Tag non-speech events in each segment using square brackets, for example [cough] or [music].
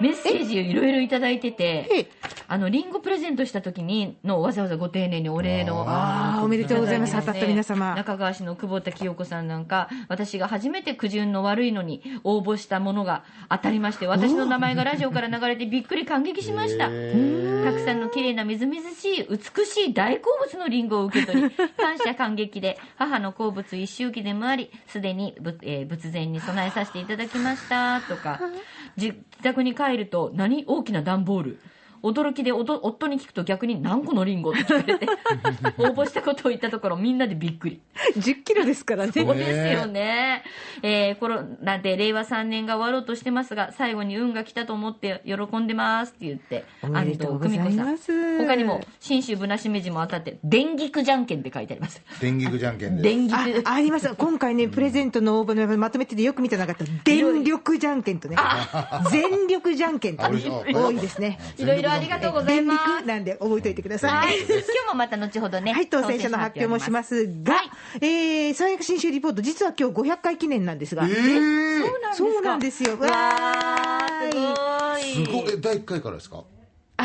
メッセージをいろいろいただいててええ、あの、リンゴプレゼントした時にの、わざわざご丁寧にお礼の。あーおめでとうございます。当たった皆様。中川市の久保田清子さんなんか、私が初めて苦順の悪いのに応募したものが当たりまして、私の名前がラジオから流れてびっくり感激しました。[laughs] たくさんの綺麗なみずみずしい、美しい大好物のリンゴを受け取り、感謝感激で、母の好物一周期でもあり、すでにぶ、えー仏前に備えさせていただきました、とか、自宅に帰ると、何？大きな段ボール。驚きでおと夫に聞くと逆に何個のリンゴって聞かれて、[laughs] 応募したことを言ったところみんなでびっくり。10キロですからね。そうですよね。えーコロナで令和3年が終わろうとしてますが、最後に運が来たと思って喜んでますって言って、おめでとうござい安藤久美子ますさん。他にも、信州ぶなしめじも当たって、電撃じゃんけんって書いてあります。電撃じゃんけんで電撃あ、あります。今回ね、プレゼントの応募のまとめててよく見てなかった。電力じゃんけんとね。全力じゃんけんと多いですね。いろいろありがとうござい電ます。力なんで覚えておいてくださ。はいい。今日もまた後ほどね。はい、当選者の発表もしますが、はいえー、最悪新州リポート、実は今日500回記念なんですが、えー、そうなんですよ。わー、すすごい。ごいえ第1回からですか？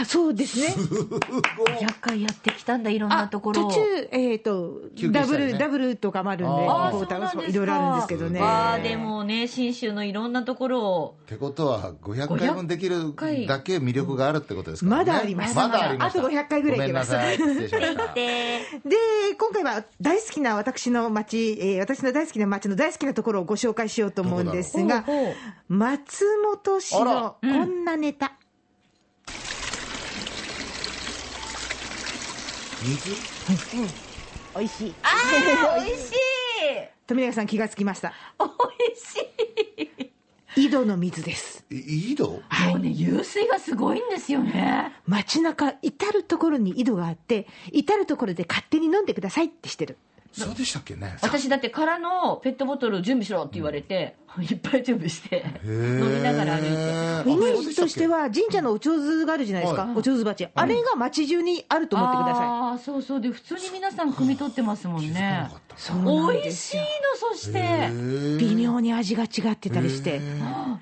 あ、そうですね。100回やってきたんだ、いろんなあところ。を。途中、えっ、と、ダブル、ダブルとかもあるんで、あーリポーターがそうなんですか。そういろいろあるんですけどね。わあでもね、信州のいろんなところを。ってことは500回分できる回だけ魅力があるってことですからね。まだありますまだあります。あと500回ぐらいいけます。で、で、今回は大好きな私の町、えー私の大好きな町の大好きなところをご紹介しようと思うんですが松本市あのこんなネタ。水？美味しい。あー、[laughs] 美味しい富永さん気がつきました？美味しい井戸の水です。い井戸？もうね、湧水がすごいんですよね。街中、至る所に井戸があって、至る所で勝手に飲んでくださいってしてる。そうでしたっけね私だって空のペットボトル準備しろって言われて、いっぱい準備して、飲みながら歩いて。としては、神社のおちょうずがあるじゃないですか、はいおちょうず鉢、あれが街中にあると思ってください。ああ、そうそう。で、普通に皆さん汲み取ってますもんね。美味しいの、そして。微妙に味が違ってたりして、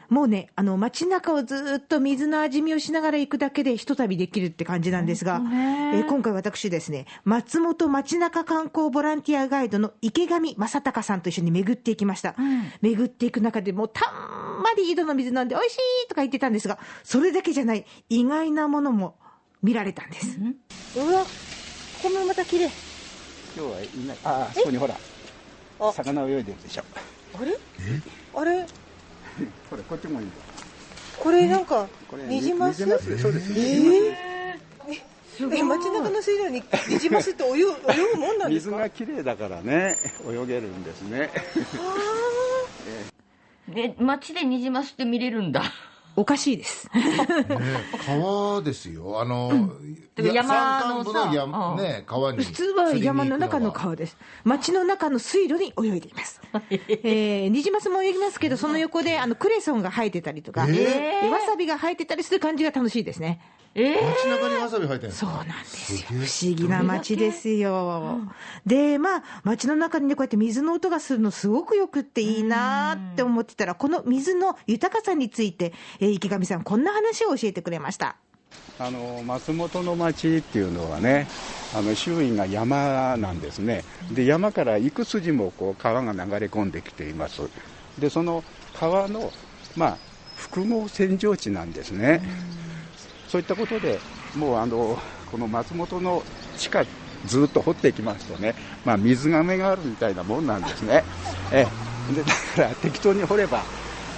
もうね、あの街中をずっと水の味見をしながら行くだけで、ひとたびできるって感じなんですが、えー今回、私ですね、松本街中観光ボランティアガイドの池上正隆さんと一緒に巡っていきました。巡っていく中でもう、たんまり井戸の水なんで、美味しいとか言ってたんですが、それだけじゃない、意外なものも見られたんです。うわ、ここもまた綺麗。今日はいない。ああ、そこにほら。魚泳いでるでしょ。あれ？あれ？[laughs] これ、こっちもいいよ。これなんかそうです。ええ街中の水路にニジマスって泳ぐ泳ぐもんなんですか？水が綺麗だからね、泳げるんですね。[laughs] で、街でニジマスって見れるんだ。おかしいです。ね川ですよあの、山のさね川に普通は山の中の釣川です。街の中の水路に泳いでいます。[laughs] えー、ニジマスも泳ぎますけど、その横であのクレソンが生えてたりとか、わさびが生えてたりする感じが楽しいですね。えりに行くのは街中にわさび入ってるそうなんですよ。不思議な街ですよ。で、まあ、街の中にね、こうやって水の音がするのすごくよくっていいなって思ってたら、この水の豊かさについて、えー池上さん、こんな話を教えてくれました。あの、松本の町っていうのはね、あの、周囲が山なんですね。で、山から幾筋もこう川が流れ込んできています。で、その川の、まあ、複合扇状地なんですね。そういったことで、もうあの、この松本の地下ずっと掘っていきますとね、まあ水がめがあるみたいなもんなんですね。ええ。で、だから適当に掘れば、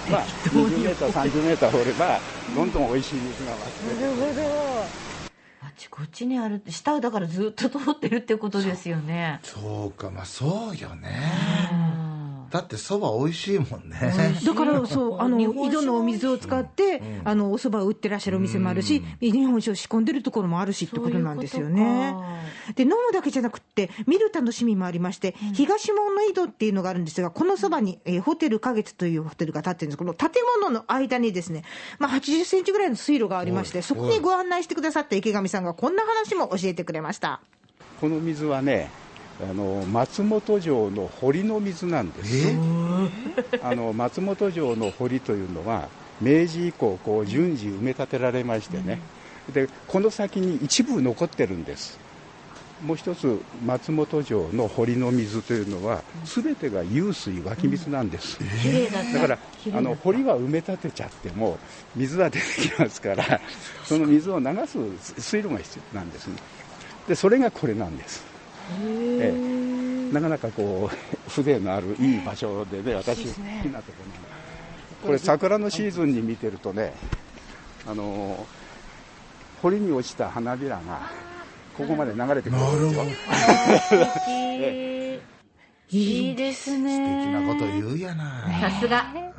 まあ20メーター、30メーター掘れば、どんどん美味しい水が湧く。あちこちにある下をだからずっと通ってるってことですよねそうかまあそうよねうんだってそば美味しいもんね。だからそうあの井戸のお水を使って、あのお蕎麦を売ってらっしゃるお店もあるし、日本酒を仕込んでるところもあるしってことなんですよね。で飲むだけじゃなくって見る楽しみもありまして、東門の井戸っていうのがあるんですがこのそばに、えーホテル花月というホテルが建ってるんです。この建物の間にですね、まあ、80センチぐらいの水路がありましてそこにご案内してくださった池上さんがこんな話も教えてくれました。この水はねあの松本城の堀の水なんです。あの松本城の堀というのは明治以降こう順次埋め立てられましてね、でこの先に一部残ってるんです。もう一つ松本城の堀の水というのは全てが湧水湧き水なんです、綺麗だった。だからあの堀は埋め立てちゃっても水は出てきますからその水を流す水路が必要なんですね。でそれがこれなんですええ。なかなかこう [laughs] 風情のあるいい場所でね私好きなところこれ桜のシーズンに見てるとねあの堀に落ちた花びらがここまで流れてくるんですよ。いいです素敵ねなこと言うやな。さすが。うん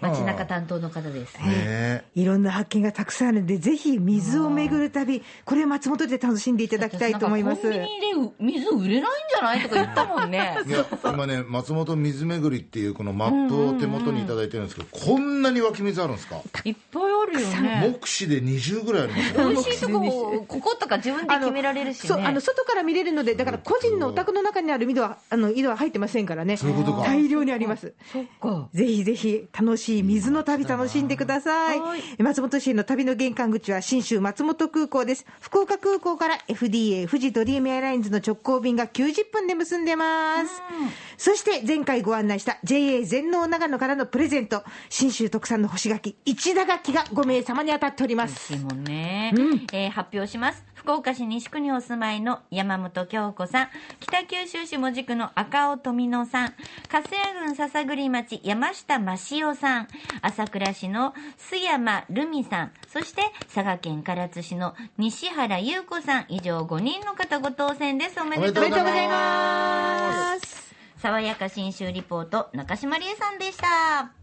街中担当の方です。ね。い。ろんな発見がたくさんあるので、ぜひ水を巡る旅、これ松本で楽しんでいただきたいと思います。コンビニでう水売れないんじゃないとか言ったもんね。[laughs] いや今ね松本水めぐりっていうこのマップを手元にいただいてるんですけど、こんなに湧き水あるんですか？いっぱいあるよね。目視で20ぐらいありますよ。美味しいとここことか自分で決められるしね。そうあの外から見れるので、だから個人のお宅の中にある井戸はあの井戸は入ってませんからね、そういうことか。大量にあります。そっか。ぜひぜひ楽しい水の旅楽しんでください。はい松本市の旅の玄関口は新州松本空港です。福岡空港から FDA 富士ドリームエアラインズの直行便が90分で結んでます。そして前回ご案内した JA 全農長野からのプレゼント、新州特産の干し柿、一田柿が5名様に当たっております。いいもんね、えー発表します福岡市西区にお住まいの山本京子さん北九州市門司区の赤尾富野さん粕谷郡篠栗町山下真塩さん朝倉市の須山留美さんそして佐賀県唐津市の西原優子さん以上5人の方ご当選です。おめでとうございます。爽やか新州リポート中島理恵さんでした